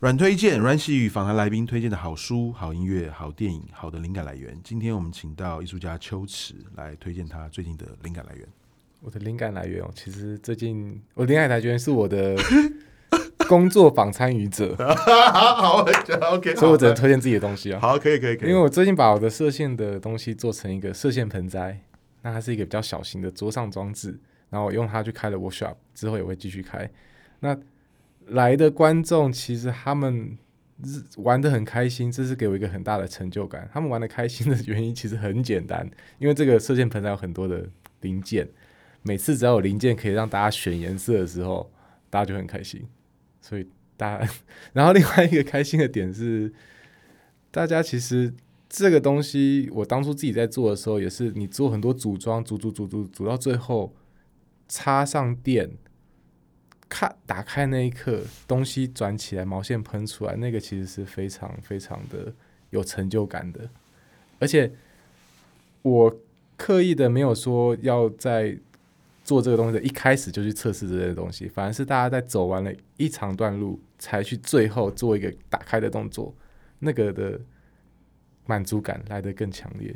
阮推荐，阮玺与访谈来宾推荐的好书、好音乐、好电影、好的灵感来源。今天我们请到艺术家秋池来推荐他最近的灵感来源。我的灵感来源哦，其实最近我灵感来源是我的工作坊参与者。好，好，OK，所以我只能推荐自己的东西啊。好，可以，可以，可以。因为我最近把我的射线的东西做成一个射线盆栽，那它是一个比较小型的桌上装置，然后我用它去开了 workshop，之后也会继续开。那来的观众其实他们玩的很开心，这是给我一个很大的成就感。他们玩的开心的原因其实很简单，因为这个射线盆栽有很多的零件，每次只要有零件可以让大家选颜色的时候，大家就很开心。所以大家，然后另外一个开心的点是，大家其实这个东西，我当初自己在做的时候，也是你做很多组装，组组组组组到最后插上电。看，打开那一刻，东西转起来，毛线喷出来，那个其实是非常非常的有成就感的。而且我刻意的没有说要在做这个东西的一开始就去测试这些东西，反而是大家在走完了一长段路才去最后做一个打开的动作，那个的满足感来得更强烈。